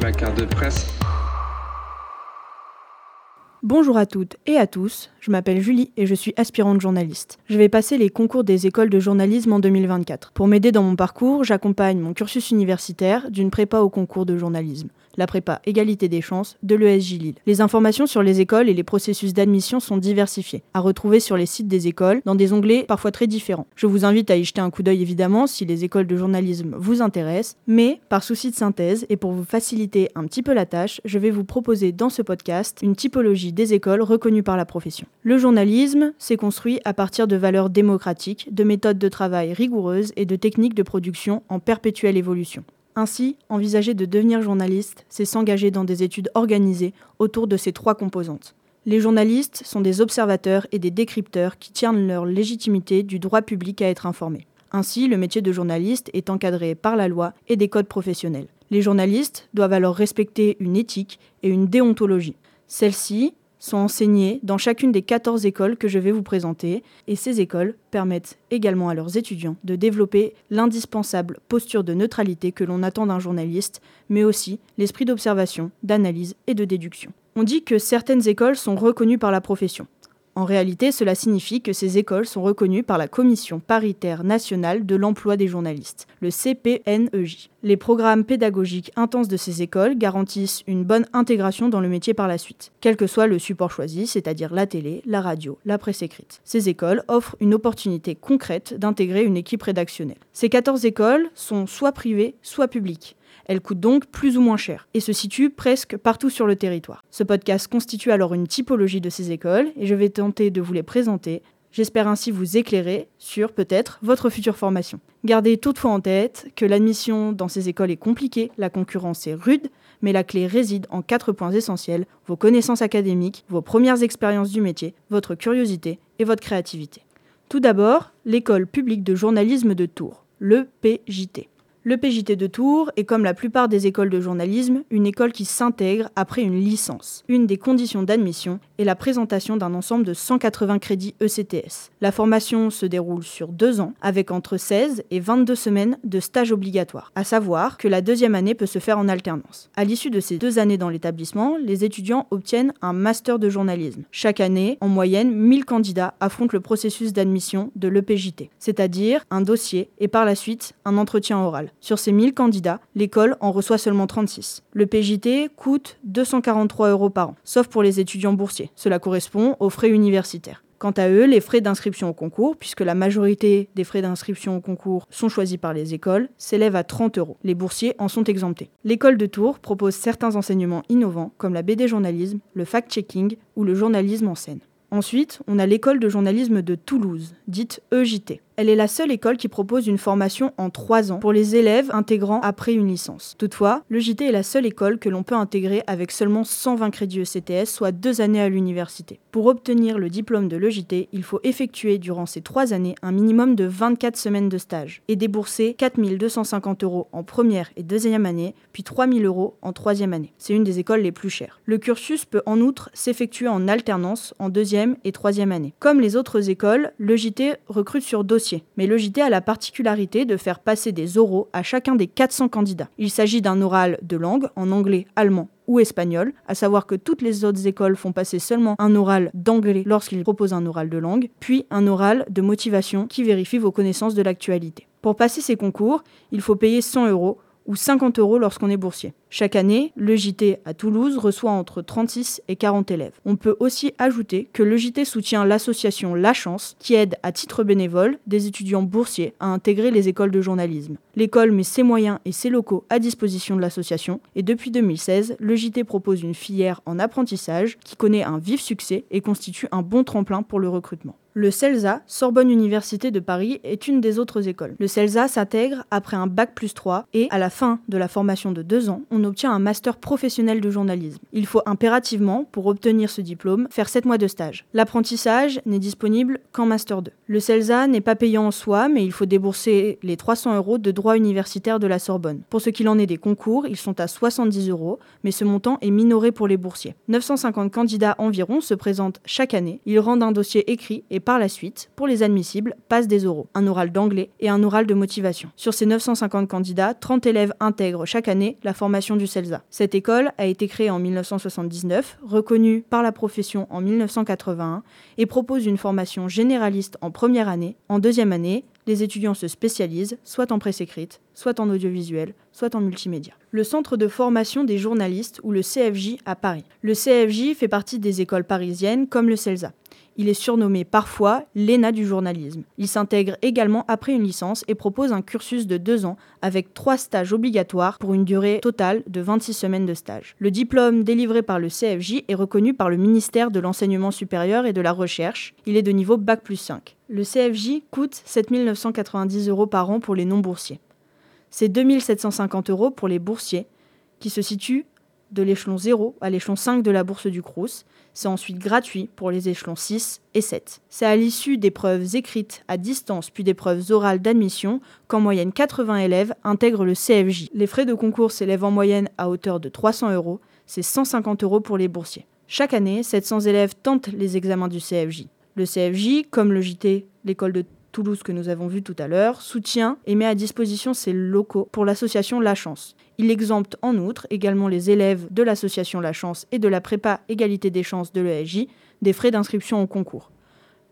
Ma de presse. Bonjour à toutes et à tous, je m'appelle Julie et je suis aspirante journaliste. Je vais passer les concours des écoles de journalisme en 2024. Pour m'aider dans mon parcours, j'accompagne mon cursus universitaire d'une prépa au concours de journalisme la prépa égalité des chances de l'ESJ Lille. Les informations sur les écoles et les processus d'admission sont diversifiées, à retrouver sur les sites des écoles dans des onglets parfois très différents. Je vous invite à y jeter un coup d'œil évidemment si les écoles de journalisme vous intéressent, mais par souci de synthèse et pour vous faciliter un petit peu la tâche, je vais vous proposer dans ce podcast une typologie des écoles reconnues par la profession. Le journalisme s'est construit à partir de valeurs démocratiques, de méthodes de travail rigoureuses et de techniques de production en perpétuelle évolution. Ainsi, envisager de devenir journaliste, c'est s'engager dans des études organisées autour de ces trois composantes. Les journalistes sont des observateurs et des décrypteurs qui tiennent leur légitimité du droit public à être informé. Ainsi, le métier de journaliste est encadré par la loi et des codes professionnels. Les journalistes doivent alors respecter une éthique et une déontologie. Celle-ci sont enseignés dans chacune des 14 écoles que je vais vous présenter, et ces écoles permettent également à leurs étudiants de développer l'indispensable posture de neutralité que l'on attend d'un journaliste, mais aussi l'esprit d'observation, d'analyse et de déduction. On dit que certaines écoles sont reconnues par la profession. En réalité, cela signifie que ces écoles sont reconnues par la Commission paritaire nationale de l'emploi des journalistes, le CPNEJ. Les programmes pédagogiques intenses de ces écoles garantissent une bonne intégration dans le métier par la suite, quel que soit le support choisi, c'est-à-dire la télé, la radio, la presse écrite. Ces écoles offrent une opportunité concrète d'intégrer une équipe rédactionnelle. Ces 14 écoles sont soit privées, soit publiques. Elle coûte donc plus ou moins cher et se situe presque partout sur le territoire. Ce podcast constitue alors une typologie de ces écoles et je vais tenter de vous les présenter. J'espère ainsi vous éclairer sur peut-être votre future formation. Gardez toutefois en tête que l'admission dans ces écoles est compliquée, la concurrence est rude, mais la clé réside en quatre points essentiels, vos connaissances académiques, vos premières expériences du métier, votre curiosité et votre créativité. Tout d'abord, l'école publique de journalisme de Tours, le PJT. Le PJT de Tours est comme la plupart des écoles de journalisme, une école qui s'intègre après une licence. Une des conditions d'admission est la présentation d'un ensemble de 180 crédits ECTS. La formation se déroule sur deux ans, avec entre 16 et 22 semaines de stage obligatoire, à savoir que la deuxième année peut se faire en alternance. À l'issue de ces deux années dans l'établissement, les étudiants obtiennent un master de journalisme. Chaque année, en moyenne, 1000 candidats affrontent le processus d'admission de l'EPJT, c'est-à-dire un dossier et par la suite un entretien oral. Sur ces 1000 candidats, l'école en reçoit seulement 36. Le PJT coûte 243 euros par an, sauf pour les étudiants boursiers. Cela correspond aux frais universitaires. Quant à eux, les frais d'inscription au concours, puisque la majorité des frais d'inscription au concours sont choisis par les écoles, s'élèvent à 30 euros. Les boursiers en sont exemptés. L'école de Tours propose certains enseignements innovants, comme la BD journalisme, le fact-checking ou le journalisme en scène. Ensuite, on a l'école de journalisme de Toulouse, dite EJT. Elle est la seule école qui propose une formation en trois ans pour les élèves intégrant après une licence. Toutefois, le JT est la seule école que l'on peut intégrer avec seulement 120 crédits ECTS, soit deux années à l'université. Pour obtenir le diplôme de l'EJT, il faut effectuer durant ces trois années un minimum de 24 semaines de stage et débourser 4250 euros en première et deuxième année, puis 3000 euros en troisième année. C'est une des écoles les plus chères. Le cursus peut en outre s'effectuer en alternance en deuxième et troisième année. Comme les autres écoles, le JT recrute sur dossier mais le JT a la particularité de faire passer des oraux à chacun des 400 candidats. Il s'agit d'un oral de langue, en anglais, allemand ou espagnol, à savoir que toutes les autres écoles font passer seulement un oral d'anglais lorsqu'ils proposent un oral de langue, puis un oral de motivation qui vérifie vos connaissances de l'actualité. Pour passer ces concours, il faut payer 100 euros ou 50 euros lorsqu'on est boursier. Chaque année, le JT à Toulouse reçoit entre 36 et 40 élèves. On peut aussi ajouter que le JT soutient l'association La Chance qui aide à titre bénévole des étudiants boursiers à intégrer les écoles de journalisme. L'école met ses moyens et ses locaux à disposition de l'association et depuis 2016, le JT propose une filière en apprentissage qui connaît un vif succès et constitue un bon tremplin pour le recrutement. Le CELSA, Sorbonne Université de Paris, est une des autres écoles. Le CELSA s'intègre après un bac plus 3 et à la fin de la formation de deux ans, on obtient un master professionnel de journalisme. Il faut impérativement, pour obtenir ce diplôme, faire 7 mois de stage. L'apprentissage n'est disponible qu'en master 2. Le CELSA n'est pas payant en soi, mais il faut débourser les 300 euros de droit universitaire de la Sorbonne. Pour ce qu'il en est des concours, ils sont à 70 euros, mais ce montant est minoré pour les boursiers. 950 candidats environ se présentent chaque année. Ils rendent un dossier écrit et et par la suite, pour les admissibles, passent des oraux, un oral d'anglais et un oral de motivation. Sur ces 950 candidats, 30 élèves intègrent chaque année la formation du CELSA. Cette école a été créée en 1979, reconnue par la profession en 1981 et propose une formation généraliste en première année. En deuxième année, les étudiants se spécialisent soit en presse écrite, soit en audiovisuel, soit en multimédia. Le Centre de formation des journalistes ou le CFJ à Paris. Le CFJ fait partie des écoles parisiennes comme le CELSA. Il est surnommé parfois l'ENA du journalisme. Il s'intègre également après une licence et propose un cursus de deux ans avec trois stages obligatoires pour une durée totale de 26 semaines de stage. Le diplôme délivré par le CFJ est reconnu par le ministère de l'Enseignement supérieur et de la Recherche. Il est de niveau Bac plus 5. Le CFJ coûte 7 990 euros par an pour les non-boursiers. C'est 2 750 euros pour les boursiers, qui se situent de l'échelon 0 à l'échelon 5 de la bourse du Crous. C'est ensuite gratuit pour les échelons 6 et 7. C'est à l'issue d'épreuves écrites à distance puis d'épreuves orales d'admission qu'en moyenne 80 élèves intègrent le CFJ. Les frais de concours s'élèvent en moyenne à hauteur de 300 euros, c'est 150 euros pour les boursiers. Chaque année, 700 élèves tentent les examens du CFJ. Le CFJ, comme le JT, l'école de Toulouse que nous avons vu tout à l'heure, soutient et met à disposition ses locaux pour l'association La Chance. Il exempte en outre également les élèves de l'association La Chance et de la prépa égalité des chances de l'ESJ des frais d'inscription au concours.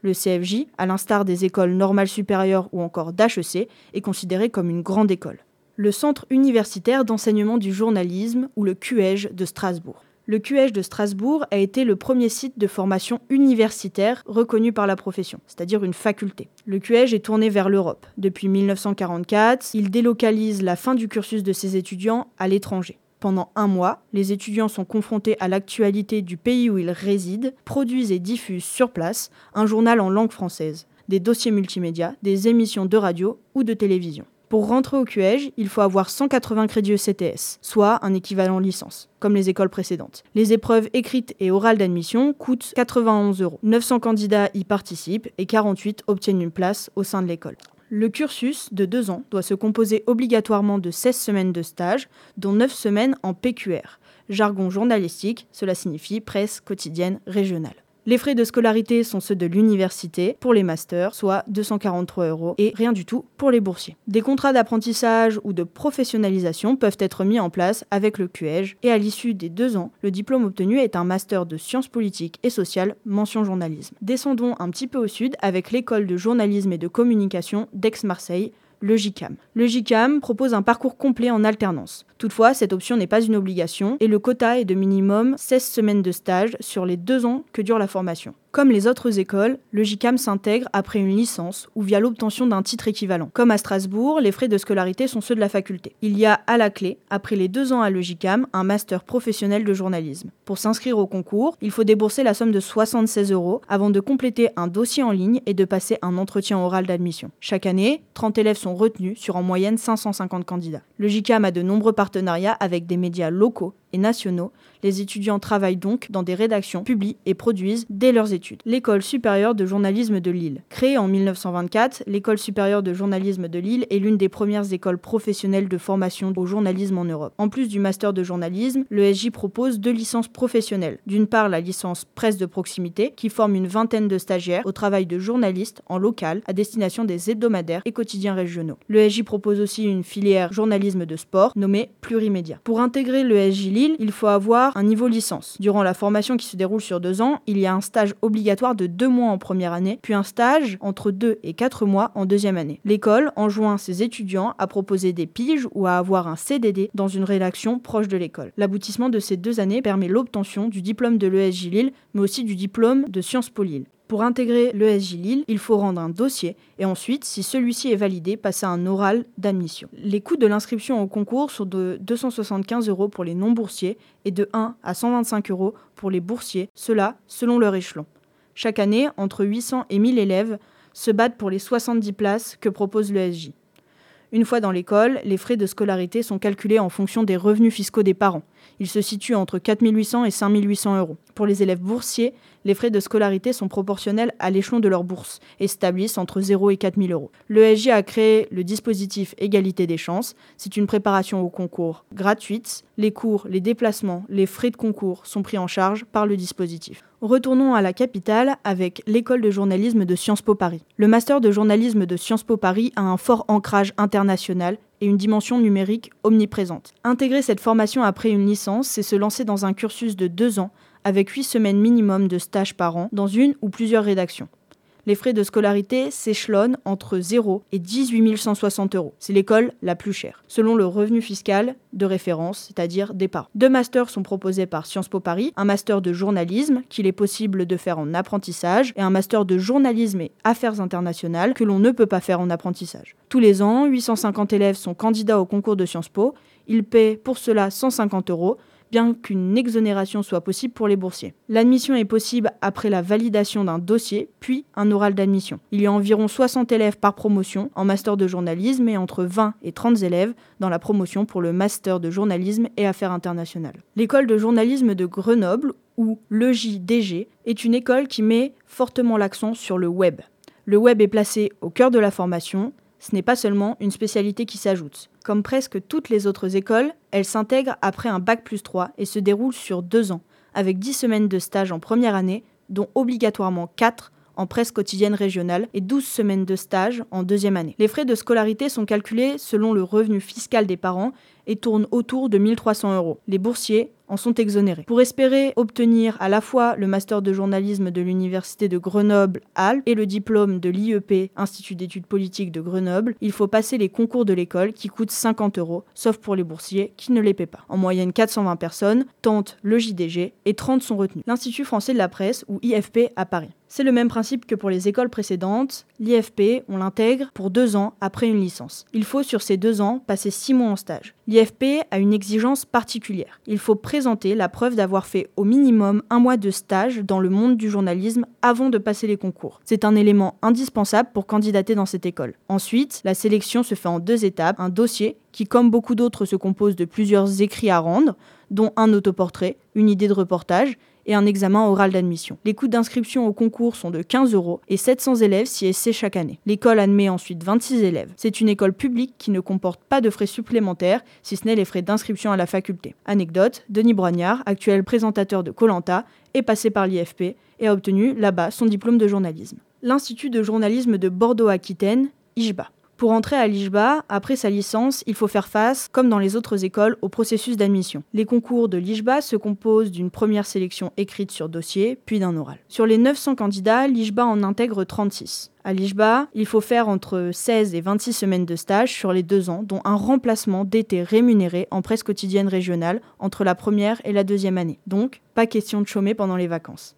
Le CFJ, à l'instar des écoles normales supérieures ou encore d'HEC, est considéré comme une grande école. Le Centre universitaire d'enseignement du journalisme ou le QEJ de Strasbourg. Le QH de Strasbourg a été le premier site de formation universitaire reconnu par la profession, c'est-à-dire une faculté. Le QH est tourné vers l'Europe. Depuis 1944, il délocalise la fin du cursus de ses étudiants à l'étranger. Pendant un mois, les étudiants sont confrontés à l'actualité du pays où ils résident, produisent et diffusent sur place un journal en langue française, des dossiers multimédia, des émissions de radio ou de télévision. Pour rentrer au QEG, il faut avoir 180 crédits ECTS, soit un équivalent licence, comme les écoles précédentes. Les épreuves écrites et orales d'admission coûtent 91 euros. 900 candidats y participent et 48 obtiennent une place au sein de l'école. Le cursus de deux ans doit se composer obligatoirement de 16 semaines de stage, dont 9 semaines en PQR. Jargon journalistique, cela signifie presse quotidienne régionale. Les frais de scolarité sont ceux de l'université pour les masters, soit 243 euros, et rien du tout pour les boursiers. Des contrats d'apprentissage ou de professionnalisation peuvent être mis en place avec le QEG, et à l'issue des deux ans, le diplôme obtenu est un master de sciences politiques et sociales, mention journalisme. Descendons un petit peu au sud avec l'école de journalisme et de communication d'Aix-Marseille, le JICAM. Le JICAM propose un parcours complet en alternance. Toutefois, cette option n'est pas une obligation et le quota est de minimum 16 semaines de stage sur les deux ans que dure la formation. Comme les autres écoles, le JICAM s'intègre après une licence ou via l'obtention d'un titre équivalent. Comme à Strasbourg, les frais de scolarité sont ceux de la faculté. Il y a à la clé, après les deux ans à JICAM, un master professionnel de journalisme. Pour s'inscrire au concours, il faut débourser la somme de 76 euros avant de compléter un dossier en ligne et de passer un entretien oral d'admission. Chaque année, 30 élèves sont retenus sur en moyenne 550 candidats. Le a de nombreux partenariats avec des médias locaux et nationaux. Les étudiants travaillent donc dans des rédactions, publient et produisent dès leurs études. L'école supérieure de journalisme de Lille. Créée en 1924, l'école supérieure de journalisme de Lille est l'une des premières écoles professionnelles de formation au journalisme en Europe. En plus du master de journalisme, le SJ propose deux licences professionnelles. D'une part, la licence presse de proximité, qui forme une vingtaine de stagiaires au travail de journalistes en local à destination des hebdomadaires et quotidiens régionaux. Le SJ propose aussi une filière journalisme de sport nommée Plurimédia. Pour intégrer le SJ il faut avoir un niveau licence. Durant la formation qui se déroule sur deux ans, il y a un stage obligatoire de deux mois en première année, puis un stage entre deux et quatre mois en deuxième année. L'école enjoint ses étudiants à proposer des piges ou à avoir un CDD dans une rédaction proche de l'école. L'aboutissement de ces deux années permet l'obtention du diplôme de l'ESJ Lille, mais aussi du diplôme de Sciences Po Lille. Pour intégrer l'ESJ Lille, il faut rendre un dossier et ensuite, si celui-ci est validé, passer un oral d'admission. Les coûts de l'inscription au concours sont de 275 euros pour les non-boursiers et de 1 à 125 euros pour les boursiers, cela selon leur échelon. Chaque année, entre 800 et 1000 élèves se battent pour les 70 places que propose l'ESJ. Une fois dans l'école, les frais de scolarité sont calculés en fonction des revenus fiscaux des parents. Ils se situent entre 4800 et 5800 euros. Pour les élèves boursiers, les frais de scolarité sont proportionnels à l'échelon de leur bourse et s'établissent entre 0 et 4 000 euros. L'ESJ a créé le dispositif Égalité des chances. C'est une préparation au concours gratuite. Les cours, les déplacements, les frais de concours sont pris en charge par le dispositif. Retournons à la capitale avec l'école de journalisme de Sciences Po Paris. Le master de journalisme de Sciences Po Paris a un fort ancrage international et une dimension numérique omniprésente. Intégrer cette formation après une licence, c'est se lancer dans un cursus de deux ans avec 8 semaines minimum de stage par an dans une ou plusieurs rédactions. Les frais de scolarité s'échelonnent entre 0 et 18 160 euros. C'est l'école la plus chère, selon le revenu fiscal de référence, c'est-à-dire des parents. Deux masters sont proposés par Sciences Po Paris, un master de journalisme qu'il est possible de faire en apprentissage et un master de journalisme et affaires internationales que l'on ne peut pas faire en apprentissage. Tous les ans, 850 élèves sont candidats au concours de Sciences Po. Ils paient pour cela 150 euros bien qu'une exonération soit possible pour les boursiers. L'admission est possible après la validation d'un dossier, puis un oral d'admission. Il y a environ 60 élèves par promotion en master de journalisme et entre 20 et 30 élèves dans la promotion pour le master de journalisme et affaires internationales. L'école de journalisme de Grenoble, ou l'EJDG, est une école qui met fortement l'accent sur le web. Le web est placé au cœur de la formation, ce n'est pas seulement une spécialité qui s'ajoute. Comme presque toutes les autres écoles, elle s'intègre après un bac plus 3 et se déroule sur deux ans, avec 10 semaines de stage en première année, dont obligatoirement 4 en presse quotidienne régionale et 12 semaines de stage en deuxième année. Les frais de scolarité sont calculés selon le revenu fiscal des parents et tournent autour de 1300 euros. Les boursiers en sont exonérés. Pour espérer obtenir à la fois le master de journalisme de l'université de Grenoble-Alpes et le diplôme de l'IEP, Institut d'études politiques de Grenoble, il faut passer les concours de l'école qui coûtent 50 euros, sauf pour les boursiers qui ne les paient pas. En moyenne, 420 personnes tentent le JDG et 30 sont retenues. L'Institut français de la presse, ou IFP, à Paris. C'est le même principe que pour les écoles précédentes. L'IFP, on l'intègre pour deux ans après une licence. Il faut sur ces deux ans passer six mois en stage. L'IFP a une exigence particulière. Il faut présenter la preuve d'avoir fait au minimum un mois de stage dans le monde du journalisme avant de passer les concours. C'est un élément indispensable pour candidater dans cette école. Ensuite, la sélection se fait en deux étapes. Un dossier qui, comme beaucoup d'autres, se compose de plusieurs écrits à rendre, dont un autoportrait, une idée de reportage et un examen oral d'admission. Les coûts d'inscription au concours sont de 15 euros et 700 élèves s'y essaient chaque année. L'école admet ensuite 26 élèves. C'est une école publique qui ne comporte pas de frais supplémentaires, si ce n'est les frais d'inscription à la faculté. Anecdote, Denis Broignard, actuel présentateur de Colanta, est passé par l'IFP et a obtenu là-bas son diplôme de journalisme. L'Institut de journalisme de Bordeaux-Aquitaine, IJBA. Pour entrer à l'IJBA, après sa licence, il faut faire face, comme dans les autres écoles, au processus d'admission. Les concours de l'IJBA se composent d'une première sélection écrite sur dossier, puis d'un oral. Sur les 900 candidats, l'IJBA en intègre 36. À l'IJBA, il faut faire entre 16 et 26 semaines de stage sur les deux ans, dont un remplacement d'été rémunéré en presse quotidienne régionale entre la première et la deuxième année. Donc, pas question de chômer pendant les vacances.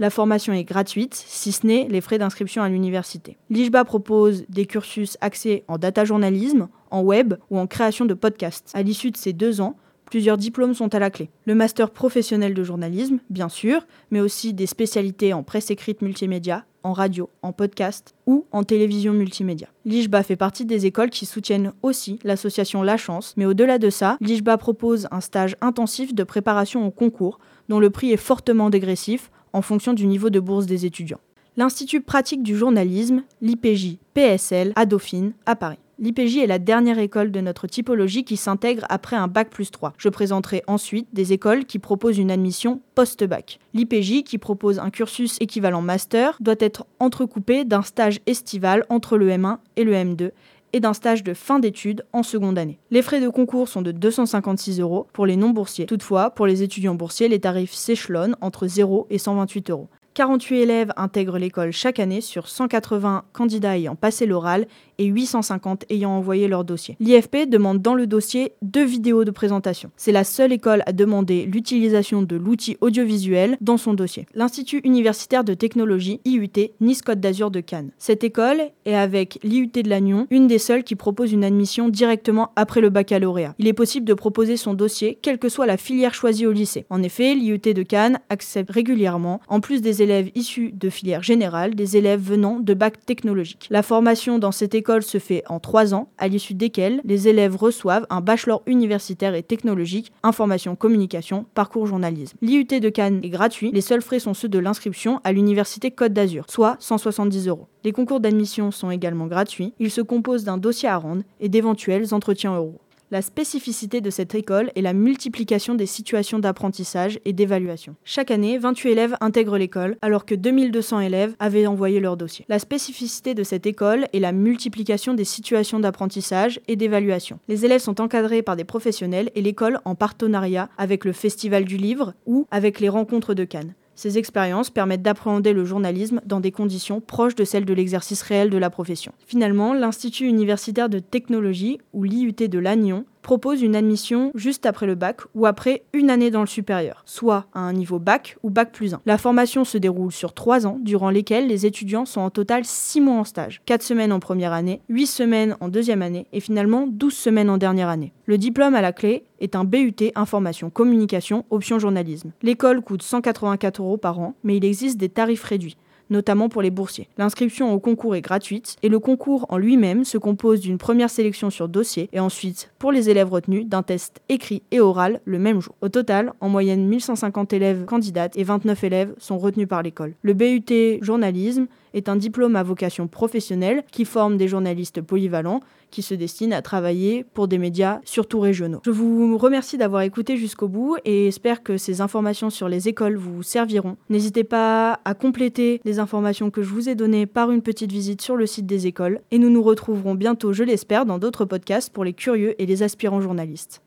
La formation est gratuite, si ce n'est les frais d'inscription à l'université. L'IJBA propose des cursus axés en data journalisme, en web ou en création de podcasts. À l'issue de ces deux ans, plusieurs diplômes sont à la clé. Le master professionnel de journalisme, bien sûr, mais aussi des spécialités en presse écrite multimédia, en radio, en podcast ou en télévision multimédia. L'IJBA fait partie des écoles qui soutiennent aussi l'association La Chance, mais au-delà de ça, l'IJBA propose un stage intensif de préparation au concours dont le prix est fortement dégressif en fonction du niveau de bourse des étudiants. L'Institut pratique du journalisme, l'IPJ PSL, à Dauphine, à Paris. L'IPJ est la dernière école de notre typologie qui s'intègre après un bac plus 3. Je présenterai ensuite des écoles qui proposent une admission post-bac. L'IPJ, qui propose un cursus équivalent master, doit être entrecoupé d'un stage estival entre le M1 et le M2 et d'un stage de fin d'études en seconde année. Les frais de concours sont de 256 euros pour les non-boursiers. Toutefois, pour les étudiants boursiers, les tarifs s'échelonnent entre 0 et 128 euros. 48 élèves intègrent l'école chaque année sur 180 candidats ayant passé l'oral et 850 ayant envoyé leur dossier. L'IFP demande dans le dossier deux vidéos de présentation. C'est la seule école à demander l'utilisation de l'outil audiovisuel dans son dossier. L'Institut universitaire de technologie, IUT, Nice Côte d'Azur de Cannes. Cette école est avec l'IUT de Lannion une des seules qui propose une admission directement après le baccalauréat. Il est possible de proposer son dossier quelle que soit la filière choisie au lycée. En effet, l'IUT de Cannes accepte régulièrement, en plus des élèves issus de filières générales, des élèves venant de bac technologique. La formation dans cette école se fait en trois ans, à l'issue desquels les élèves reçoivent un bachelor universitaire et technologique, information communication, parcours journalisme. L'IUT de Cannes est gratuit, les seuls frais sont ceux de l'inscription à l'université Côte d'Azur, soit 170 euros. Les concours d'admission sont également gratuits, ils se composent d'un dossier à rendre et d'éventuels entretiens euros. La spécificité de cette école est la multiplication des situations d'apprentissage et d'évaluation. Chaque année, 28 élèves intègrent l'école, alors que 2200 élèves avaient envoyé leur dossier. La spécificité de cette école est la multiplication des situations d'apprentissage et d'évaluation. Les élèves sont encadrés par des professionnels et l'école en partenariat avec le Festival du Livre ou avec les rencontres de Cannes. Ces expériences permettent d'appréhender le journalisme dans des conditions proches de celles de l'exercice réel de la profession. Finalement, l'Institut universitaire de technologie, ou l'IUT de Lannion, propose une admission juste après le bac ou après une année dans le supérieur, soit à un niveau bac ou bac plus 1. La formation se déroule sur trois ans, durant lesquels les étudiants sont en total 6 mois en stage, 4 semaines en première année, 8 semaines en deuxième année et finalement 12 semaines en dernière année. Le diplôme à la clé est un BUT Information Communication Option Journalisme. L'école coûte 184 euros par an, mais il existe des tarifs réduits notamment pour les boursiers. L'inscription au concours est gratuite et le concours en lui-même se compose d'une première sélection sur dossier et ensuite, pour les élèves retenus, d'un test écrit et oral le même jour. Au total, en moyenne 1150 élèves candidates et 29 élèves sont retenus par l'école. Le BUT journalisme est un diplôme à vocation professionnelle qui forme des journalistes polyvalents qui se destinent à travailler pour des médias surtout régionaux. Je vous remercie d'avoir écouté jusqu'au bout et espère que ces informations sur les écoles vous serviront. N'hésitez pas à compléter les informations que je vous ai données par une petite visite sur le site des écoles et nous nous retrouverons bientôt, je l'espère, dans d'autres podcasts pour les curieux et les aspirants journalistes.